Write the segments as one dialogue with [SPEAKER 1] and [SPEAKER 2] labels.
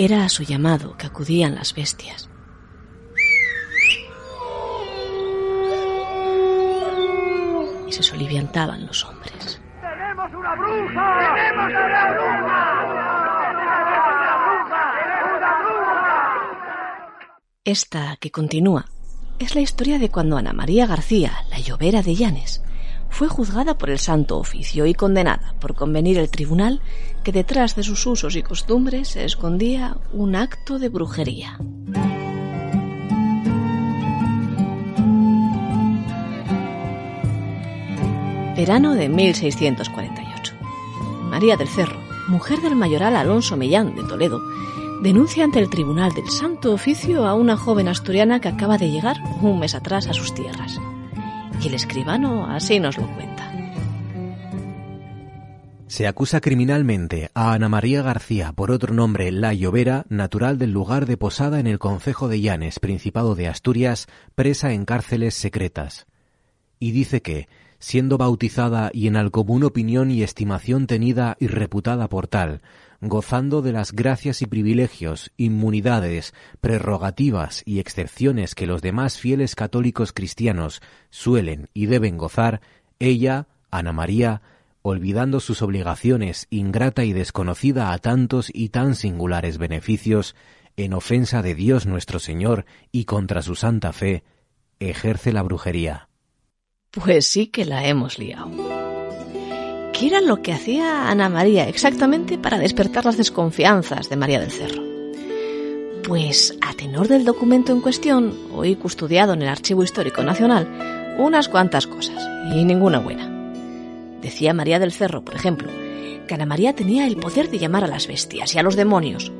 [SPEAKER 1] Era a su llamado que acudían las bestias. Y se soliviantaban los hombres. ¡Tenemos una bruja! ¡Tenemos una bruja! Esta que continúa es la historia de cuando Ana María García, la llovera de Llanes, fue juzgada por el Santo Oficio y condenada por convenir el tribunal que detrás de sus usos y costumbres se escondía un acto de brujería. Verano de 1648. María del Cerro, mujer del mayoral Alonso Millán de Toledo, denuncia ante el Tribunal del Santo Oficio a una joven asturiana que acaba de llegar un mes atrás a sus tierras. Y el escribano así nos lo cuenta.
[SPEAKER 2] Se acusa criminalmente a Ana María García, por otro nombre La Llovera, natural del lugar de Posada en el concejo de Llanes, Principado de Asturias, presa en cárceles secretas. Y dice que, siendo bautizada y en al común opinión y estimación tenida y reputada por tal, gozando de las gracias y privilegios, inmunidades, prerrogativas y excepciones que los demás fieles católicos cristianos suelen y deben gozar, ella, Ana María, olvidando sus obligaciones, ingrata y desconocida a tantos y tan singulares beneficios, en ofensa de Dios nuestro Señor y contra su santa fe, ejerce la brujería.
[SPEAKER 1] Pues sí que la hemos liado. ¿Qué era lo que hacía Ana María exactamente para despertar las desconfianzas de María del Cerro? Pues, a tenor del documento en cuestión, hoy custodiado en el Archivo Histórico Nacional, unas cuantas cosas, y ninguna buena. Decía María del Cerro, por ejemplo, que Ana María tenía el poder de llamar a las bestias y a los demonios,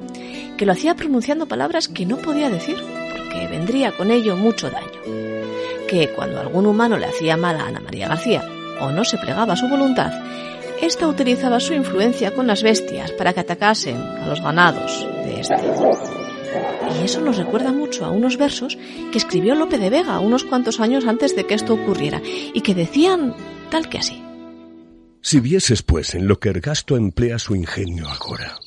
[SPEAKER 1] que lo hacía pronunciando palabras que no podía decir, porque vendría con ello mucho daño, que cuando algún humano le hacía mal a Ana María García, o no se plegaba a su voluntad, ésta utilizaba su influencia con las bestias para que atacasen a los ganados de este. Y eso nos recuerda mucho a unos versos que escribió Lope de Vega unos cuantos años antes de que esto ocurriera y que decían tal que así.
[SPEAKER 3] Si vieses, pues, en lo que Ergasto emplea su ingenio agora,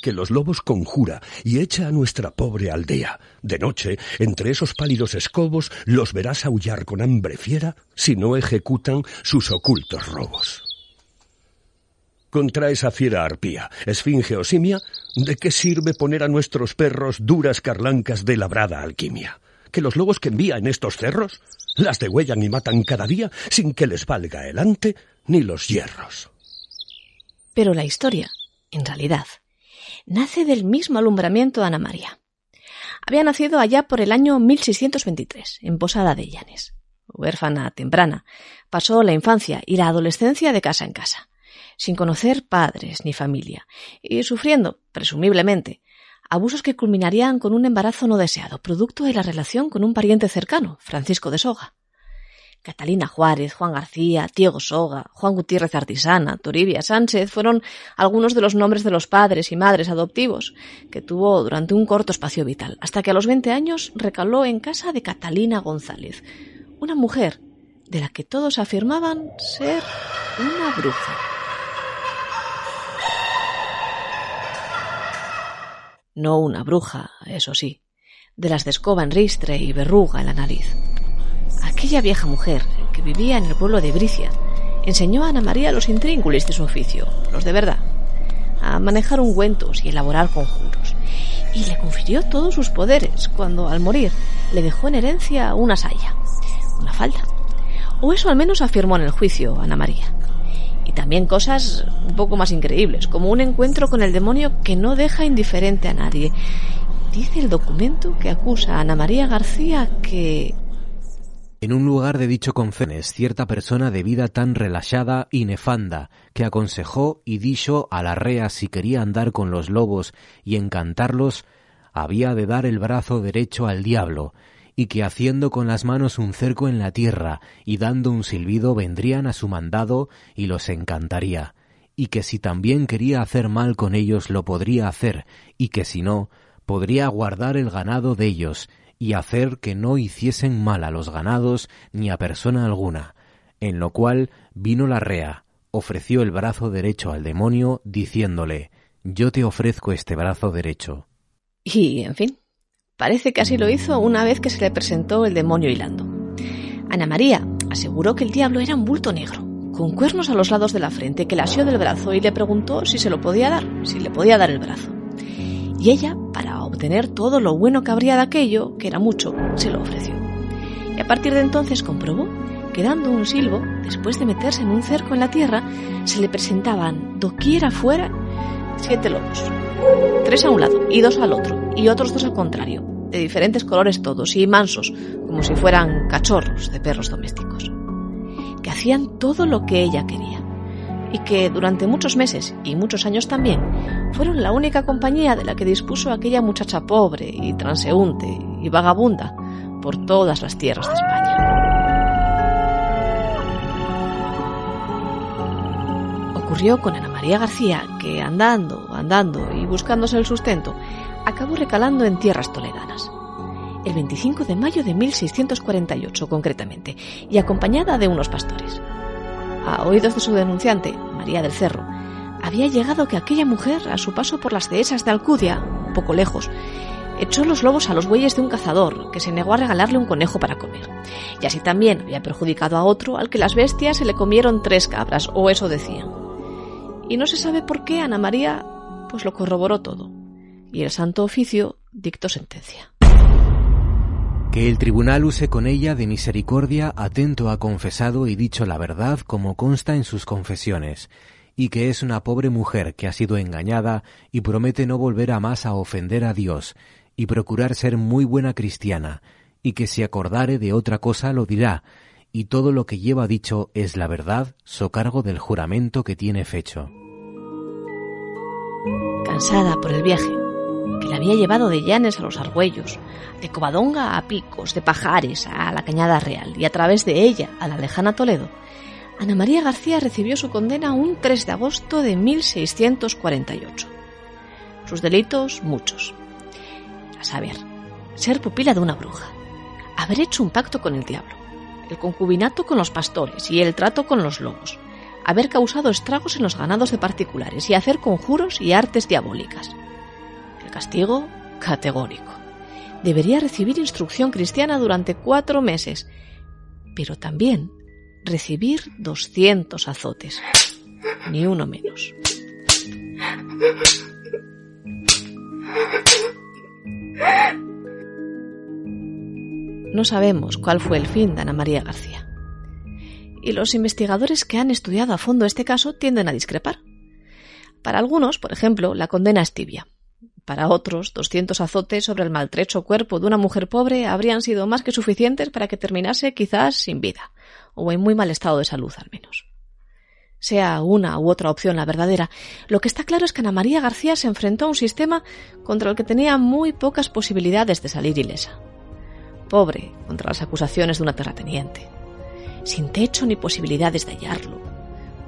[SPEAKER 3] que los lobos conjura y echa a nuestra pobre aldea. De noche, entre esos pálidos escobos, los verás aullar con hambre fiera si no ejecutan sus ocultos robos. Contra esa fiera arpía, esfinge o simia, ¿de qué sirve poner a nuestros perros duras carlancas de labrada alquimia? ¿Que los lobos que envía en estos cerros las degüellan y matan cada día sin que les valga el ante ni los hierros?
[SPEAKER 1] Pero la historia, en realidad, nace del mismo alumbramiento de Ana María. Había nacido allá por el año 1623, en Posada de Llanes. Huérfana temprana, pasó la infancia y la adolescencia de casa en casa, sin conocer padres ni familia, y sufriendo, presumiblemente, abusos que culminarían con un embarazo no deseado, producto de la relación con un pariente cercano, Francisco de Soga. Catalina Juárez, Juan García, Diego Soga, Juan Gutiérrez Artisana, Toribia Sánchez fueron algunos de los nombres de los padres y madres adoptivos que tuvo durante un corto espacio vital, hasta que a los 20 años recaló en casa de Catalina González, una mujer de la que todos afirmaban ser una bruja. No una bruja, eso sí, de las de escoba en ristre y verruga en la nariz. Aquella vieja mujer, que vivía en el pueblo de Bricia, enseñó a Ana María los intríngulis de su oficio, los de verdad, a manejar ungüentos y elaborar conjuros, y le confirió todos sus poderes cuando, al morir, le dejó en herencia una saya, una falda. O eso al menos afirmó en el juicio Ana María. Y también cosas un poco más increíbles, como un encuentro con el demonio que no deja indiferente a nadie. Dice el documento que acusa a Ana María García que
[SPEAKER 2] en un lugar de dicho concenes cierta persona de vida tan relajada y nefanda, que aconsejó y dijo a la rea si quería andar con los lobos y encantarlos, había de dar el brazo derecho al diablo, y que haciendo con las manos un cerco en la tierra y dando un silbido vendrían a su mandado y los encantaría, y que si también quería hacer mal con ellos lo podría hacer, y que si no, podría guardar el ganado de ellos, y hacer que no hiciesen mal a los ganados ni a persona alguna, en lo cual vino la rea, ofreció el brazo derecho al demonio, diciéndole yo te ofrezco este brazo derecho.
[SPEAKER 1] Y, en fin, parece que así lo hizo una vez que se le presentó el demonio hilando. Ana María aseguró que el diablo era un bulto negro, con cuernos a los lados de la frente, que la asió del brazo y le preguntó si se lo podía dar, si le podía dar el brazo. Y ella, para obtener todo lo bueno que habría de aquello, que era mucho, se lo ofreció. Y a partir de entonces comprobó que dando un silbo, después de meterse en un cerco en la tierra, se le presentaban doquiera fuera siete lobos. Tres a un lado y dos al otro, y otros dos al contrario, de diferentes colores todos, y mansos, como si fueran cachorros de perros domésticos, que hacían todo lo que ella quería, y que durante muchos meses y muchos años también fueron la única compañía de la que dispuso aquella muchacha pobre y transeúnte y vagabunda por todas las tierras de España. Ocurrió con Ana María García, que andando, andando y buscándose el sustento, acabó recalando en tierras toledanas. El 25 de mayo de 1648, concretamente, y acompañada de unos pastores. A oídos de su denunciante, María del Cerro, había llegado que aquella mujer, a su paso por las dehesas de Alcudia, un poco lejos, echó los lobos a los bueyes de un cazador, que se negó a regalarle un conejo para comer. Y así también había perjudicado a otro al que las bestias se le comieron tres cabras, o eso decían. Y no se sabe por qué Ana María pues lo corroboró todo. Y el Santo Oficio dictó sentencia.
[SPEAKER 2] Que el tribunal use con ella de misericordia atento a confesado y dicho la verdad como consta en sus confesiones, y que es una pobre mujer que ha sido engañada y promete no volver a más a ofender a Dios, y procurar ser muy buena cristiana, y que si acordare de otra cosa lo dirá, y todo lo que lleva dicho es la verdad, so cargo del juramento que tiene fecho.
[SPEAKER 1] Cansada por el viaje, que la había llevado de Llanes a los Argüellos, de Covadonga a Picos, de Pajares a la Cañada Real y a través de ella a la lejana Toledo, Ana María García recibió su condena un 3 de agosto de 1648. Sus delitos, muchos. A saber, ser pupila de una bruja, haber hecho un pacto con el diablo, el concubinato con los pastores y el trato con los lobos, haber causado estragos en los ganados de particulares y hacer conjuros y artes diabólicas. El castigo, categórico. Debería recibir instrucción cristiana durante cuatro meses, pero también recibir 200 azotes, ni uno menos. No sabemos cuál fue el fin de Ana María García. Y los investigadores que han estudiado a fondo este caso tienden a discrepar. Para algunos, por ejemplo, la condena es tibia. Para otros, 200 azotes sobre el maltrecho cuerpo de una mujer pobre habrían sido más que suficientes para que terminase quizás sin vida, o en muy mal estado de salud al menos. Sea una u otra opción la verdadera, lo que está claro es que Ana María García se enfrentó a un sistema contra el que tenía muy pocas posibilidades de salir ilesa pobre contra las acusaciones de una terrateniente, sin techo ni posibilidades de hallarlo.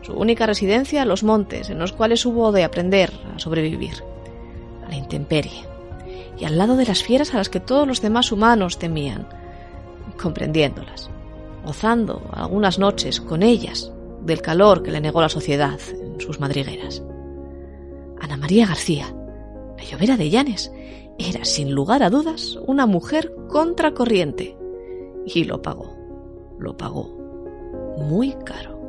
[SPEAKER 1] Su única residencia, los montes, en los cuales hubo de aprender a sobrevivir, a la intemperie, y al lado de las fieras a las que todos los demás humanos temían, comprendiéndolas, gozando algunas noches con ellas del calor que le negó la sociedad en sus madrigueras. Ana María García, la llovera de Llanes, era sin lugar a dudas una mujer contracorriente. Y lo pagó, lo pagó muy caro.